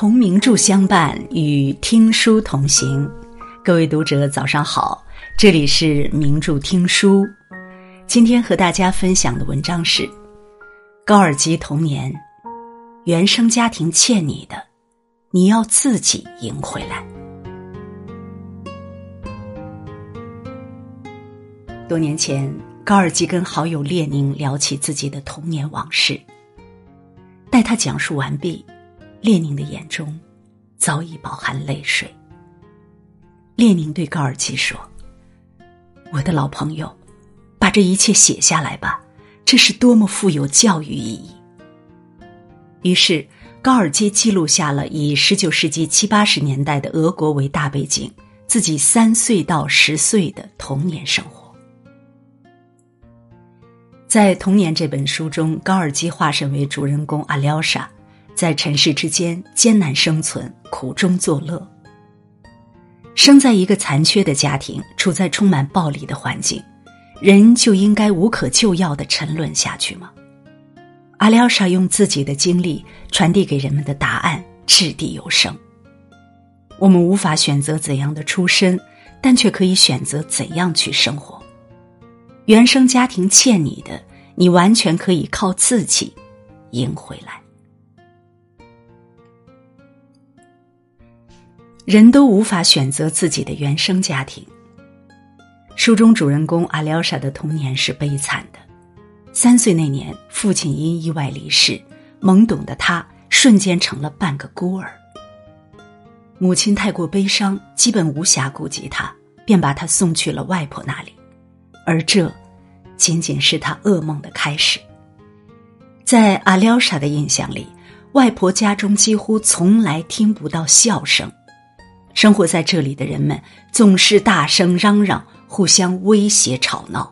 同名著相伴，与听书同行。各位读者，早上好，这里是名著听书。今天和大家分享的文章是《高尔基童年》，原生家庭欠你的，你要自己赢回来。多年前，高尔基跟好友列宁聊起自己的童年往事，待他讲述完毕。列宁的眼中早已饱含泪水。列宁对高尔基说：“我的老朋友，把这一切写下来吧，这是多么富有教育意义。”于是，高尔基记录下了以十九世纪七八十年代的俄国为大背景，自己三岁到十岁的童年生活。在《童年》这本书中，高尔基化身为主人公阿廖沙。在尘世之间艰难生存，苦中作乐。生在一个残缺的家庭，处在充满暴力的环境，人就应该无可救药的沉沦下去吗？阿廖沙用自己的经历传递给人们的答案掷地有声。我们无法选择怎样的出身，但却可以选择怎样去生活。原生家庭欠你的，你完全可以靠自己赢回来。人都无法选择自己的原生家庭。书中主人公阿廖沙的童年是悲惨的。三岁那年，父亲因意外离世，懵懂的他瞬间成了半个孤儿。母亲太过悲伤，基本无暇顾及他，便把他送去了外婆那里。而这，仅仅是他噩梦的开始。在阿廖沙的印象里，外婆家中几乎从来听不到笑声。生活在这里的人们总是大声嚷嚷，互相威胁吵闹。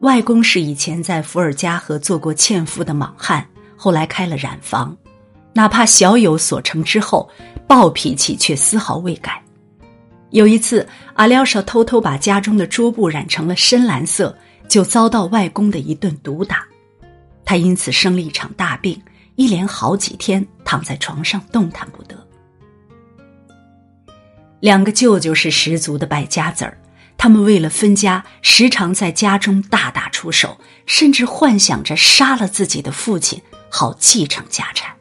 外公是以前在伏尔加河做过纤夫的莽汉，后来开了染坊，哪怕小有所成之后，暴脾气却丝毫未改。有一次，阿廖沙偷偷把家中的桌布染成了深蓝色，就遭到外公的一顿毒打，他因此生了一场大病，一连好几天躺在床上动弹不得。两个舅舅是十足的败家子儿，他们为了分家，时常在家中大打出手，甚至幻想着杀了自己的父亲，好继承家产。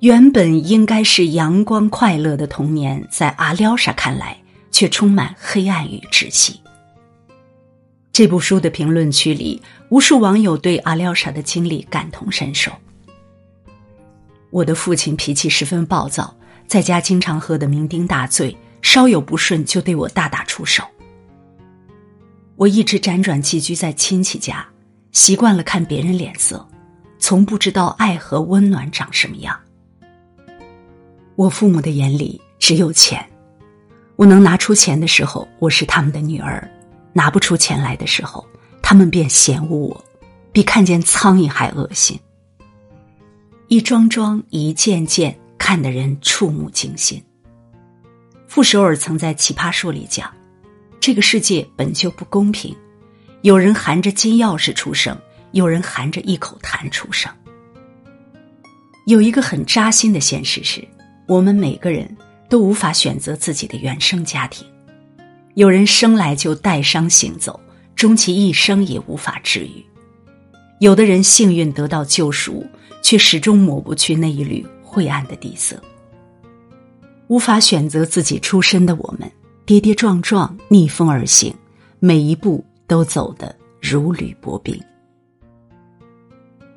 原本应该是阳光快乐的童年，在阿廖沙看来却充满黑暗与窒息。这部书的评论区里，无数网友对阿廖沙的经历感同身受。我的父亲脾气十分暴躁。在家经常喝得酩酊大醉，稍有不顺就对我大打出手。我一直辗转寄居在亲戚家，习惯了看别人脸色，从不知道爱和温暖长什么样。我父母的眼里只有钱，我能拿出钱的时候，我是他们的女儿；拿不出钱来的时候，他们便嫌恶我，比看见苍蝇还恶心。一桩桩，一件件。看的人触目惊心。傅首尔曾在《奇葩说》里讲：“这个世界本就不公平，有人含着金钥匙出生，有人含着一口痰出生。”有一个很扎心的现实是，我们每个人都无法选择自己的原生家庭。有人生来就带伤行走，终其一生也无法治愈；有的人幸运得到救赎，却始终抹不去那一缕。晦暗的底色，无法选择自己出身的我们，跌跌撞撞逆风而行，每一步都走得如履薄冰。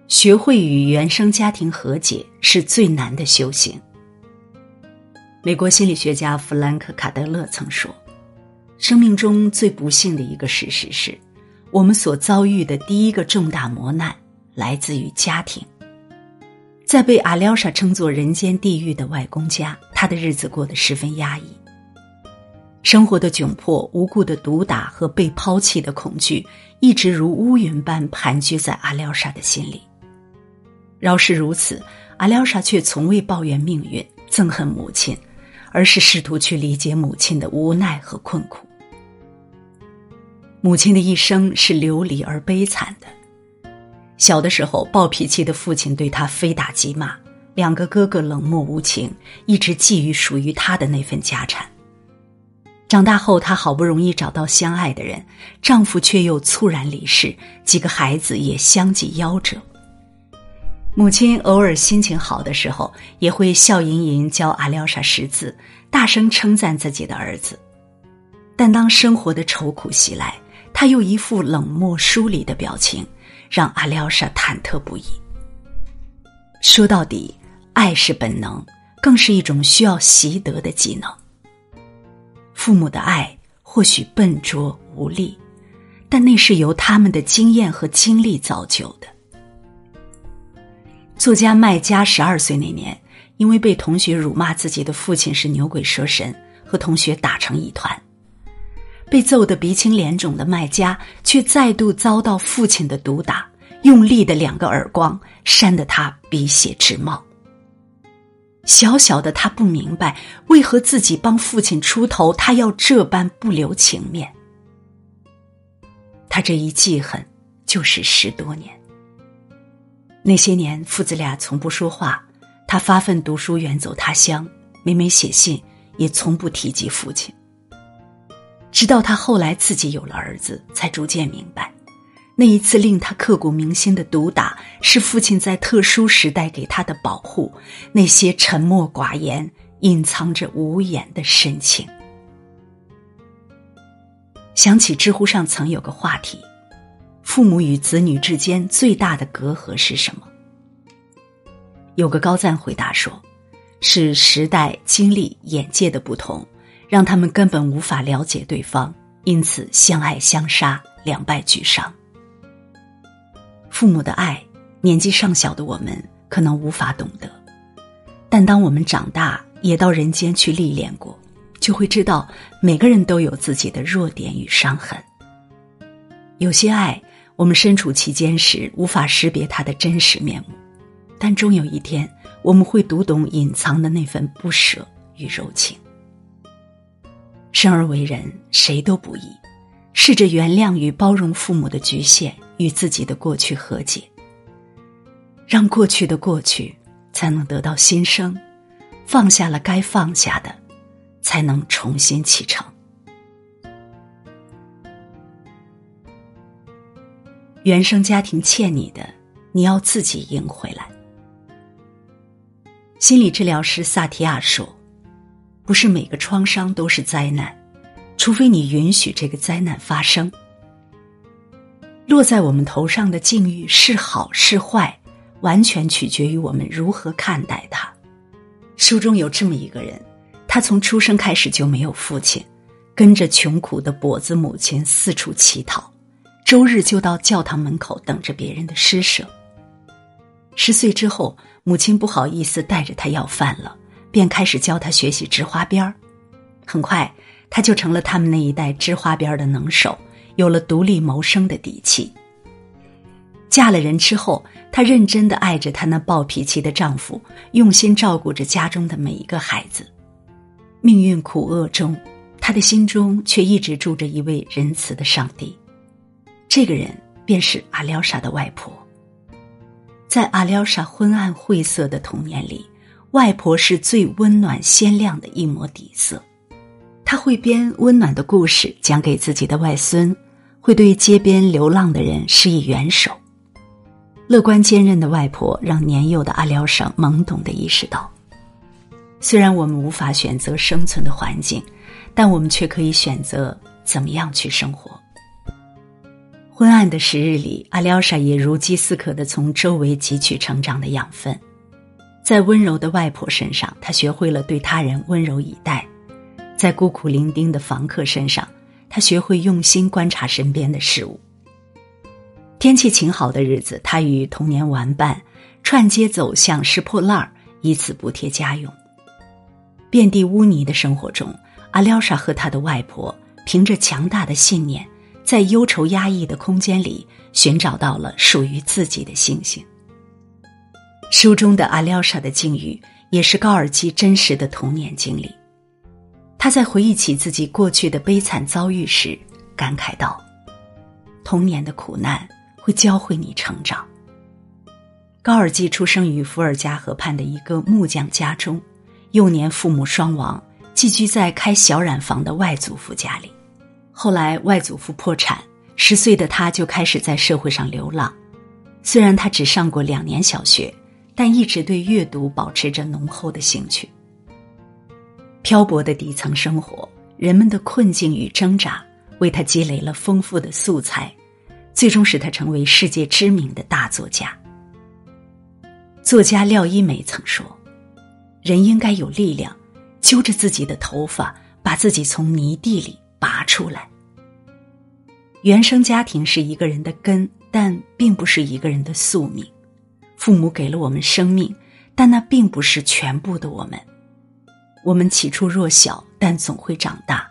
学会与原生家庭和解是最难的修行。美国心理学家弗兰克·卡德勒曾说：“生命中最不幸的一个事实是，我们所遭遇的第一个重大磨难来自于家庭。”在被阿廖沙称作“人间地狱”的外公家，他的日子过得十分压抑。生活的窘迫、无故的毒打和被抛弃的恐惧，一直如乌云般盘踞在阿廖沙的心里。饶是如此，阿廖沙却从未抱怨命运、憎恨母亲，而是试图去理解母亲的无奈和困苦。母亲的一生是流离而悲惨的。小的时候，暴脾气的父亲对他非打即骂，两个哥哥冷漠无情，一直觊觎属于她的那份家产。长大后，她好不容易找到相爱的人，丈夫却又猝然离世，几个孩子也相继夭折。母亲偶尔心情好的时候，也会笑吟吟教阿廖沙识字，大声称赞自己的儿子。但当生活的愁苦袭来，他又一副冷漠疏离的表情，让阿廖沙忐忑不已。说到底，爱是本能，更是一种需要习得的技能。父母的爱或许笨拙无力，但那是由他们的经验和经历造就的。作家麦家十二岁那年，因为被同学辱骂自己的父亲是牛鬼蛇神，和同学打成一团。被揍得鼻青脸肿的麦家，却再度遭到父亲的毒打，用力的两个耳光，扇得他鼻血直冒。小小的他不明白，为何自己帮父亲出头，他要这般不留情面。他这一记恨，就是十多年。那些年，父子俩从不说话，他发奋读书，远走他乡，每每写信，也从不提及父亲。直到他后来自己有了儿子，才逐渐明白。那一次令他刻骨铭心的毒打，是父亲在特殊时代给他的保护。那些沉默寡言，隐藏着无言的深情。想起知乎上曾有个话题：父母与子女之间最大的隔阂是什么？有个高赞回答说：“是时代、经历、眼界的不同，让他们根本无法了解对方，因此相爱相杀，两败俱伤。”父母的爱，年纪尚小的我们可能无法懂得，但当我们长大，也到人间去历练过，就会知道每个人都有自己的弱点与伤痕。有些爱，我们身处其间时无法识别它的真实面目，但终有一天，我们会读懂隐藏的那份不舍与柔情。生而为人，谁都不易，试着原谅与包容父母的局限。与自己的过去和解，让过去的过去才能得到新生，放下了该放下的，才能重新启程。原生家庭欠你的，你要自己赢回来。心理治疗师萨提亚说：“不是每个创伤都是灾难，除非你允许这个灾难发生。”落在我们头上的境遇是好是坏，完全取决于我们如何看待它。书中有这么一个人，他从出生开始就没有父亲，跟着穷苦的跛子母亲四处乞讨，周日就到教堂门口等着别人的施舍。十岁之后，母亲不好意思带着他要饭了，便开始教他学习织花边儿。很快，他就成了他们那一代织花边的能手。有了独立谋生的底气。嫁了人之后，她认真的爱着她那暴脾气的丈夫，用心照顾着家中的每一个孩子。命运苦厄中，她的心中却一直住着一位仁慈的上帝。这个人便是阿廖沙的外婆。在阿廖沙昏暗晦涩的童年里，外婆是最温暖鲜亮的一抹底色。她会编温暖的故事讲给自己的外孙。会对街边流浪的人施以援手。乐观坚韧的外婆让年幼的阿廖沙懵懂的意识到：虽然我们无法选择生存的环境，但我们却可以选择怎么样去生活。昏暗的时日里，阿廖沙也如饥似渴的从周围汲取成长的养分。在温柔的外婆身上，他学会了对他人温柔以待；在孤苦伶仃的房客身上。他学会用心观察身边的事物。天气晴好的日子，他与童年玩伴串街走巷拾破烂儿，以此补贴家用。遍地污泥的生活中，阿廖沙和他的外婆凭着强大的信念，在忧愁压抑的空间里寻找到了属于自己的星星。书中的阿廖沙的境遇，也是高尔基真实的童年经历。他在回忆起自己过去的悲惨遭遇时，感慨道：“童年的苦难会教会你成长。”高尔基出生于伏尔加河畔的一个木匠家中，幼年父母双亡，寄居在开小染坊的外祖父家里。后来外祖父破产，十岁的他就开始在社会上流浪。虽然他只上过两年小学，但一直对阅读保持着浓厚的兴趣。漂泊的底层生活，人们的困境与挣扎，为他积累了丰富的素材，最终使他成为世界知名的大作家。作家廖一梅曾说：“人应该有力量，揪着自己的头发，把自己从泥地里拔出来。”原生家庭是一个人的根，但并不是一个人的宿命。父母给了我们生命，但那并不是全部的我们。我们起初弱小，但总会长大。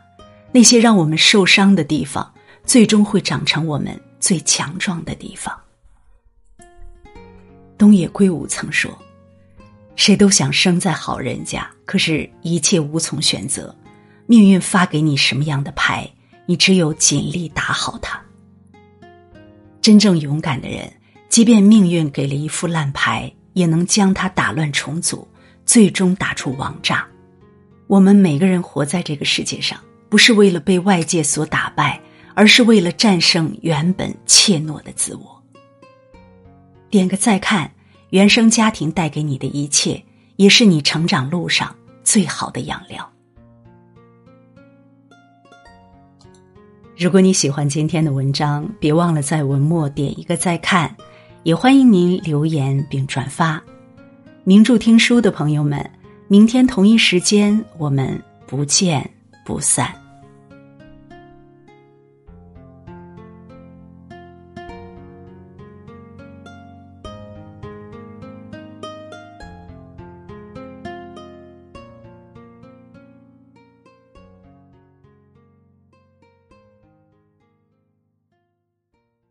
那些让我们受伤的地方，最终会长成我们最强壮的地方。东野圭吾曾说：“谁都想生在好人家，可是一切无从选择。命运发给你什么样的牌，你只有尽力打好它。真正勇敢的人，即便命运给了一副烂牌，也能将它打乱重组，最终打出王炸。”我们每个人活在这个世界上，不是为了被外界所打败，而是为了战胜原本怯懦的自我。点个再看，原生家庭带给你的一切，也是你成长路上最好的养料。如果你喜欢今天的文章，别忘了在文末点一个再看，也欢迎您留言并转发。名著听书的朋友们。明天同一时间，我们不见不散。